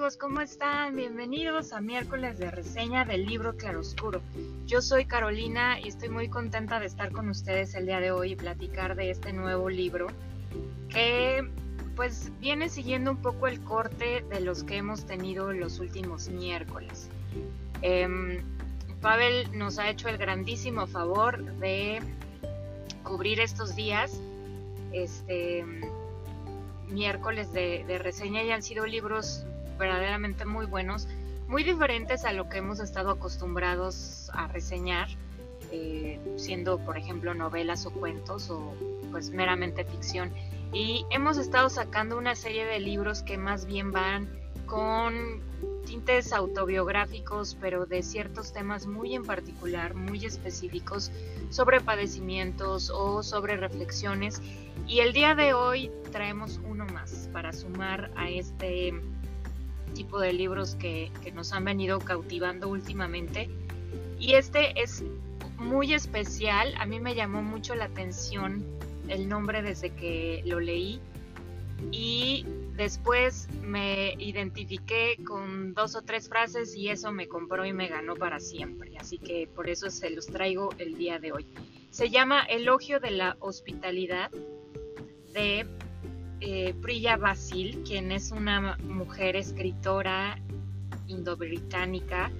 amigos? ¿Cómo están? Bienvenidos a miércoles de reseña del libro Claroscuro. Yo soy Carolina y estoy muy contenta de estar con ustedes el día de hoy y platicar de este nuevo libro que pues viene siguiendo un poco el corte de los que hemos tenido los últimos miércoles. Eh, Pavel nos ha hecho el grandísimo favor de cubrir estos días. Este miércoles de, reseña y han sido libros verdaderamente muy buenos, muy diferentes a lo que hemos estado acostumbrados a reseñar, eh, siendo por ejemplo novelas o cuentos o pues meramente ficción. Y hemos estado sacando una serie de libros que más bien van con tintes autobiográficos, pero de ciertos temas muy en particular, muy específicos, sobre padecimientos o sobre reflexiones. Y el día de hoy traemos uno más para sumar a este tipo de libros que, que nos han venido cautivando últimamente. Y este es muy especial, a mí me llamó mucho la atención el nombre desde que lo leí y Después me identifiqué con dos o tres frases y eso me compró y me ganó para siempre. Así que por eso se los traigo el día de hoy. Se llama Elogio de la Hospitalidad de eh, Priya Basil, quien es una mujer escritora indobritánica,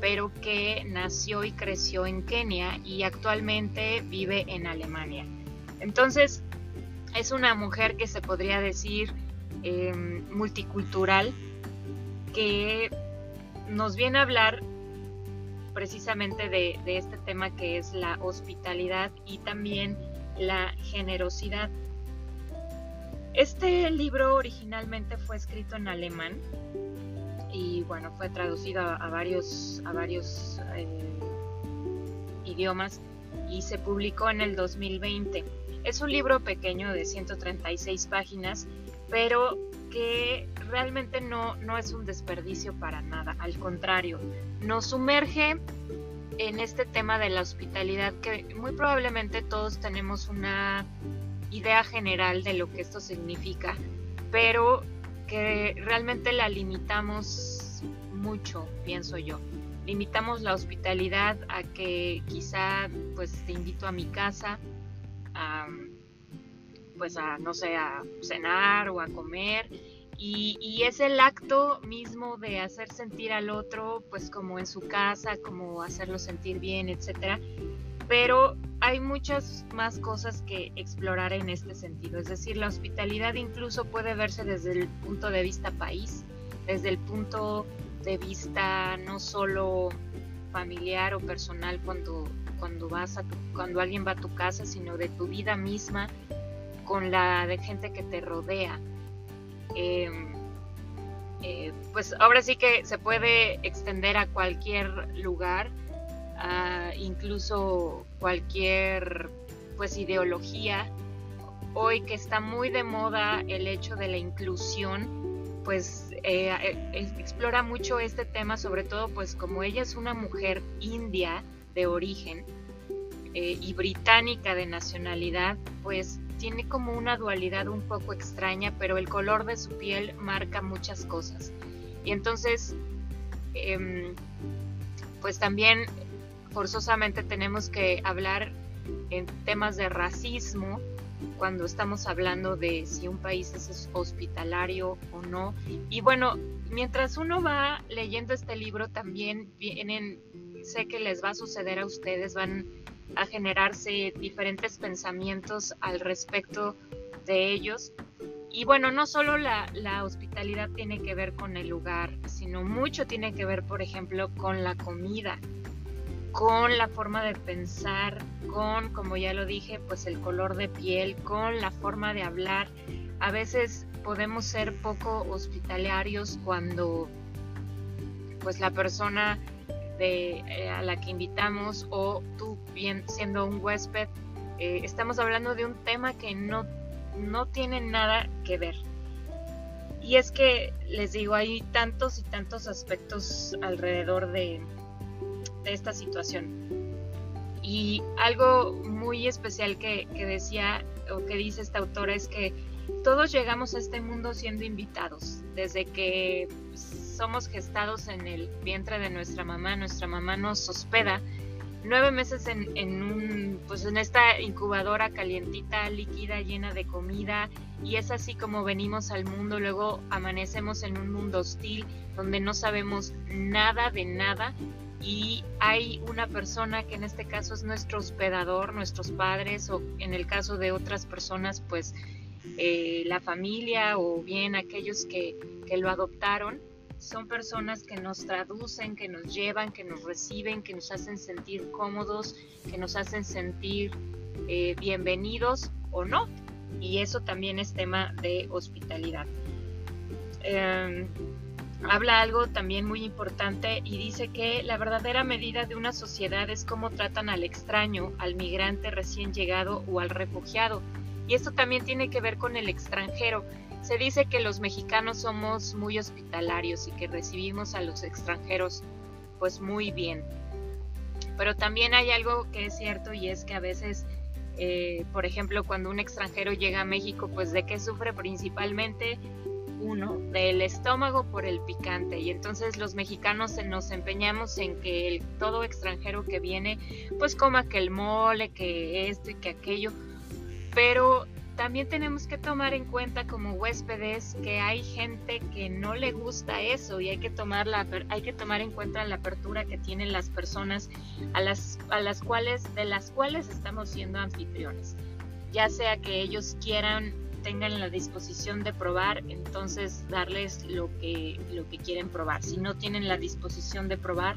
pero que nació y creció en Kenia y actualmente vive en Alemania. Entonces, es una mujer que se podría decir Em, multicultural que nos viene a hablar precisamente de, este tema que es la hospitalidad y también la generosidad. Este libro originalmente fue escrito en alemán y bueno, fue traducido a, varios, a varios eh, idiomas y se publicó en el 2020. Es un libro pequeño de 136 páginas pero que realmente no, no es un desperdicio para nada, al contrario, nos sumerge en este tema de la hospitalidad que muy probablemente todos tenemos una idea general de lo que esto significa, pero que realmente la limitamos mucho, pienso yo. Limitamos la hospitalidad a que quizá pues te invito a mi casa, a pues a, no sé, a cenar o a comer. Y, es el acto mismo de hacer sentir al otro, pues como en su casa, como hacerlo sentir bien, etcétera. Pero hay muchas más cosas que explorar en este sentido. Es decir, la hospitalidad incluso puede verse desde el punto de vista país, desde el punto de vista no solo familiar o personal cuando, cuando vas a cuando alguien va a tu casa, sino de tu vida misma con la de gente que te rodea. Em, eh, pues ahora sí que se puede extender a cualquier lugar, incluso cualquier pues ideología. Hoy que está muy de moda el hecho de la inclusión, pues eh, eh, explora mucho este tema, sobre todo pues como ella es una mujer india de origen y británica de nacionalidad, pues tiene como una dualidad un poco extraña, pero el color de su piel marca muchas cosas. Y entonces, em, pues también forzosamente tenemos que hablar en temas de racismo cuando estamos hablando de si un país es hospitalario o no. Y bueno, mientras uno va leyendo este libro, también vienen, sé que les va a suceder a ustedes, van a generarse diferentes pensamientos al respecto de ellos. Y bueno, no solo la, hospitalidad tiene que ver con el lugar, sino mucho tiene que ver, por ejemplo, con la comida, con la forma de pensar, con, como ya lo dije, pues el color de piel, con la forma de hablar. A veces podemos ser poco hospitalarios cuando pues la persona eh, a la que invitamos o tú bien siendo un huésped, eh, estamos hablando de un tema que no, no tiene nada que ver. Y es que, les digo, hay tantos y tantos aspectos alrededor de, de esta situación. Y algo muy especial que, que decía o que dice esta autora es que todos llegamos a este mundo siendo invitados. Desde que somos gestados en el vientre de nuestra mamá, nuestra mamá nos hospeda nueve meses en, en, un, pues en esta incubadora calientita, líquida, llena de comida, y es así como venimos al mundo, luego amanecemos en un mundo hostil, donde no sabemos nada de nada, y hay una persona que en este caso es nuestro hospedador, nuestros padres, o en el caso de otras personas, pues eh, la familia, o bien aquellos que, que lo adoptaron, son personas que nos traducen, que nos llevan, que nos reciben, que nos hacen sentir cómodos, que nos hacen sentir eh, bienvenidos o no. Y eso también es tema de hospitalidad. Em, habla algo también muy importante y dice que la verdadera medida de una sociedad es cómo tratan al extraño, al migrante recién llegado o al refugiado. Y esto también tiene que ver con el extranjero. Se dice que los mexicanos somos muy hospitalarios y que recibimos a los extranjeros pues muy bien. Pero también hay algo que es cierto y es que a veces, eh, por ejemplo, cuando un extranjero llega a México, pues de qué sufre principalmente uno, del estómago por el picante. Y entonces los mexicanos nos empeñamos en que el, todo extranjero que viene, pues coma que el mole, que esto y que aquello. Pero también tenemos que tomar en cuenta como huéspedes que hay gente que no le gusta eso y hay que tomar la hay que tomar en cuenta la apertura que tienen las personas a las a las cuales de las cuales estamos siendo anfitriones. Ya sea que ellos quieran tengan la disposición de probar, entonces darles lo que lo que quieren probar. Si no tienen la disposición de probar,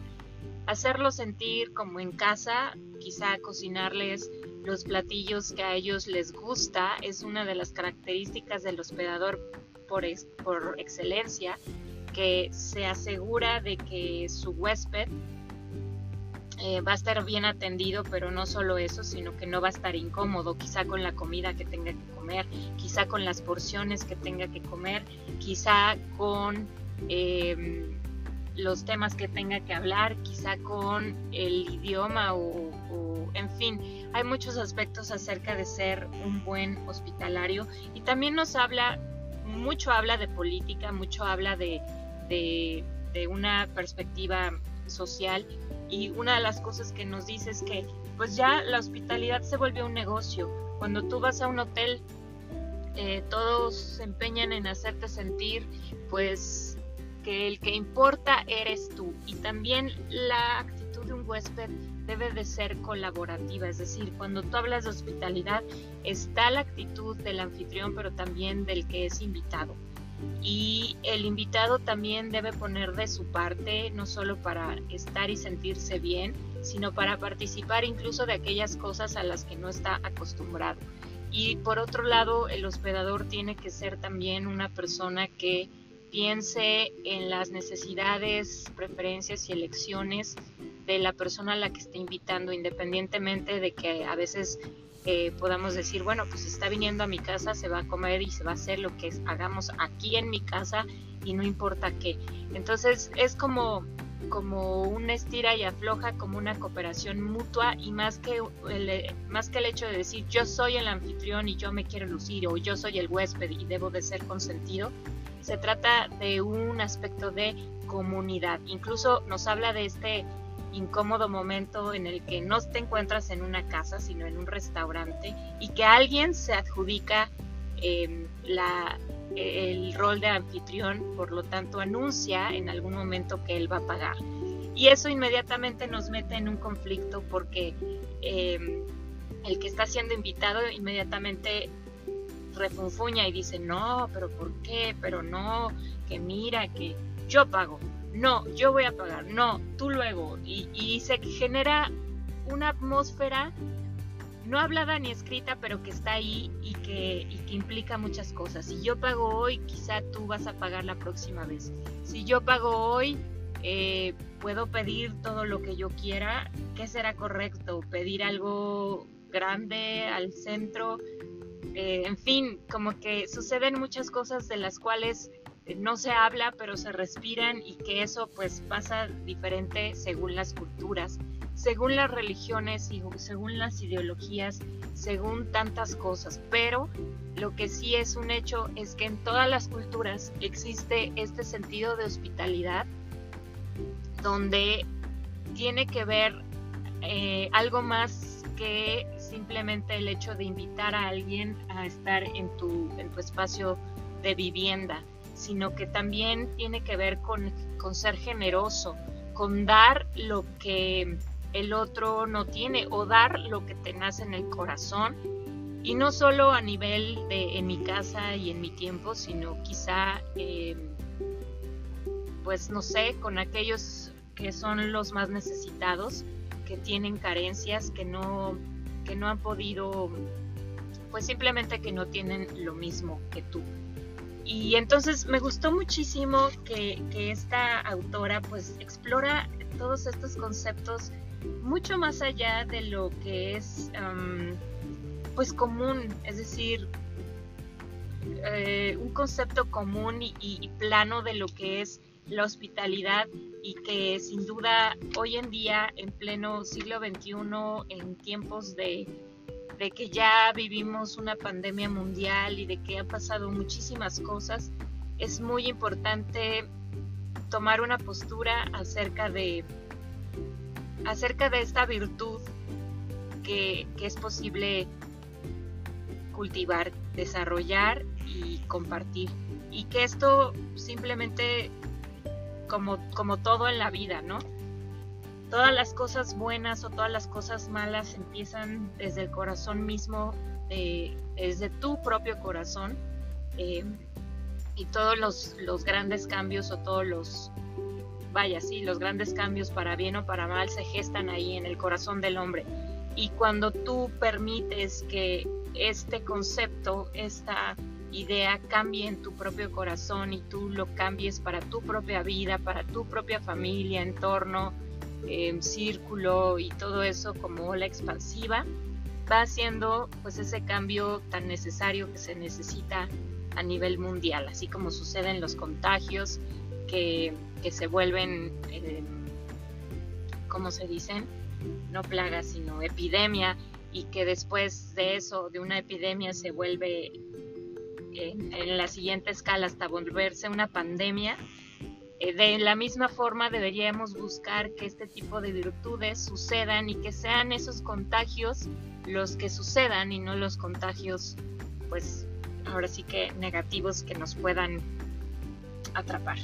hacerlos sentir como en casa, quizá cocinarles los platillos que a ellos les gusta es una de las características del hospedador por, por excelencia, que se asegura de que su huésped eh, va a estar bien atendido, pero no solo eso, sino que no va a estar incómodo, quizá con la comida que tenga que comer, quizá con las porciones que tenga que comer, quizá con em, los temas que tenga que hablar, quizá con el idioma o, en fin, hay muchos aspectos acerca de ser un buen hospitalario. Y también nos habla, mucho habla de política, mucho habla de, una perspectiva social y una de las cosas que nos dice es que pues ya la hospitalidad se volvió un negocio. Cuando tú vas a un hotel, eh, todos se empeñan en hacerte sentir pues que el que importa eres tú y también la actitud de un huésped debe de ser colaborativa, es decir, cuando tú hablas de hospitalidad está la actitud del anfitrión pero también del que es invitado. Y el invitado también debe poner de su parte, no solo para estar y sentirse bien, sino para participar incluso de aquellas cosas a las que no está acostumbrado. Y por otro lado, el hospedador tiene que ser también una persona que piense en las necesidades, preferencias y elecciones de la persona a la que está invitando, independientemente de que a veces eh, podamos decir, bueno, pues está viniendo a mi casa, se va a comer y se va a hacer lo que hagamos aquí en mi casa y no importa qué. Entonces es como como una estira y afloja, como una cooperación mutua y más que, el, más que el hecho de decir yo soy el anfitrión y yo me quiero lucir o yo soy el huésped y debo de ser consentido, se trata de un aspecto de comunidad. Incluso nos habla de este incómodo momento en el que no te encuentras en una casa, sino en un restaurante y que alguien se adjudica em, el rol de anfitrión, por lo tanto anuncia en algún momento que él va a pagar. Y eso inmediatamente nos mete en un conflicto porque em, el que está siendo invitado inmediatamente refunfuña y dice, no, pero ¿por qué? Pero no, que mira, que yo pago, no, yo voy a pagar, no, tú luego. Y, y se genera una atmósfera no hablada ni escrita, pero que está ahí y que, y que, implica muchas cosas. Si yo pago hoy, quizá tú vas a pagar la próxima vez. Si yo pago hoy, eh, puedo pedir todo lo que yo quiera. ¿Qué será correcto? ¿Pedir algo grande al centro? Eh, en fin, como que suceden muchas cosas de las cuales no se habla, pero se respiran y que eso pues pasa diferente según las culturas, según las religiones y según las ideologías, según tantas cosas, pero lo que sí es un hecho es que en todas las culturas existe este sentido de hospitalidad donde tiene que ver eh, algo más que simplemente el hecho de invitar a alguien a estar en tu, en tu espacio de vivienda, sino que también tiene que ver con, con ser generoso, con dar lo que el otro no tiene o dar lo que te nace en el corazón y no solo a nivel de en mi casa y en mi tiempo, sino quizá, em, pues no sé, con aquellos que son los más necesitados, que tienen carencias, que no, que no han podido, pues simplemente que no tienen lo mismo que tú. Y entonces me gustó muchísimo que, que esta autora pues explora todos estos conceptos mucho más allá de lo que es pues común, es decir, eh, un concepto común y, plano de lo que es la hospitalidad y que sin duda hoy en día, en pleno siglo XXI, en tiempos de, de que ya vivimos una pandemia mundial y de que han pasado muchísimas cosas, es muy importante tomar una postura acerca de acerca de esta virtud que, es posible cultivar, desarrollar y compartir. Y que esto simplemente, como, como todo en la vida, ¿no? Todas las cosas buenas o todas las cosas malas empiezan desde el corazón mismo, desde tu propio corazón. Eh, y todos los, los, grandes cambios o todos los, vaya, sí, los grandes cambios para bien o para mal se gestan ahí en el corazón del hombre. Y cuando tú permites que este concepto, esta idea cambie en tu propio corazón y tú lo cambies para tu propia vida, para tu propia familia, entorno, eh, círculo y todo eso como ola expansiva, va haciendo pues ese cambio tan necesario que se necesita a nivel mundial, así como suceden los contagios que que se vuelven, eh, ¿cómo se dicen? No plagas, sino epidemia, y que después de eso, de una epidemia, se vuelve en, la siguiente escala hasta volverse una pandemia. Eh, de la misma forma deberíamos buscar que este tipo de virtudes sucedan y que sean esos contagios los que sucedan y no los contagios, pues ahora sí que negativos que nos puedan atrapar.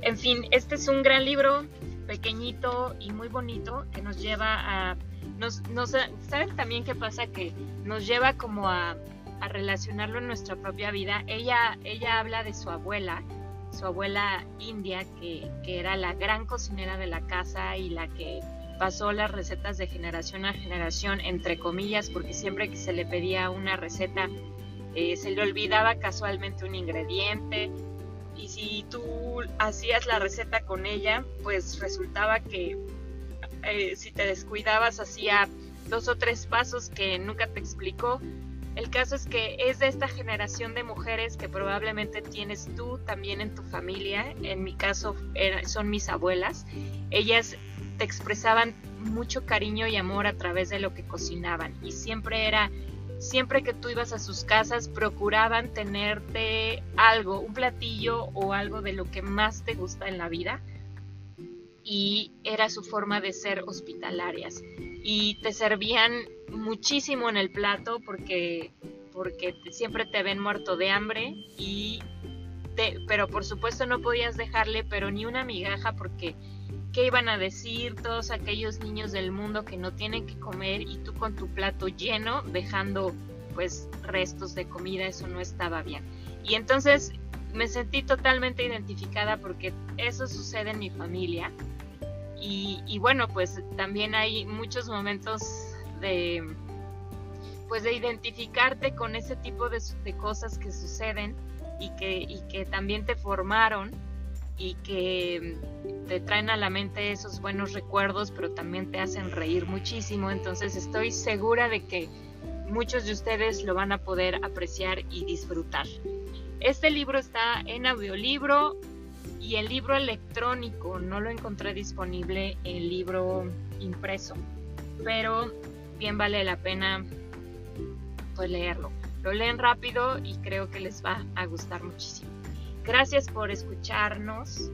En fin, este es un gran libro, pequeñito y muy bonito, que nos lleva a... Nos, ¿Saben también qué pasa? Que nos lleva como a, relacionarlo en nuestra propia vida. Ella, ella habla de su abuela, su abuela india, que, era la gran cocinera de la casa y la que pasó las recetas de generación a generación, entre comillas, porque siempre que se le pedía una receta, eh, se le olvidaba casualmente un ingrediente y si tú hacías la receta con ella, pues resultaba que eh, si te descuidabas hacía dos o tres pasos que nunca te explicó. El caso es que es de esta generación de mujeres que probablemente tienes tú también en tu familia. En mi caso son mis abuelas. Ellas te expresaban mucho cariño y amor a través de lo que cocinaban y siempre era siempre que tú ibas a sus casas procuraban tenerte algo, un platillo o algo de lo que más te gusta en la vida y era su forma de ser hospitalarias y te servían muchísimo en el plato porque porque siempre te ven muerto de hambre y te, pero por supuesto no podías dejarle pero ni una migaja porque qué iban a decir todos aquellos niños del mundo que no tienen que comer y tú con tu plato lleno dejando pues restos de comida, eso no estaba bien. Y entonces me sentí totalmente identificada porque eso sucede en mi familia. Y, bueno, pues también hay muchos momentos de pues de identificarte con ese tipo de, de cosas que suceden y que, y que también te formaron y que te traen a la mente esos buenos recuerdos, pero también te hacen reír muchísimo. Entonces estoy segura de que muchos de ustedes lo van a poder apreciar y disfrutar. Este libro está en audiolibro Y el libro electrónico no lo encontré disponible en libro impreso, pero bien vale la pena pues leerlo. Lo leen rápido y creo que les va a gustar muchísimo. Gracias por escucharnos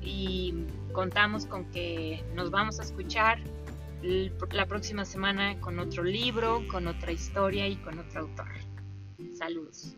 y contamos con que nos vamos a escuchar la próxima semana con otro libro, con otra historia y con otro autor. Saludos.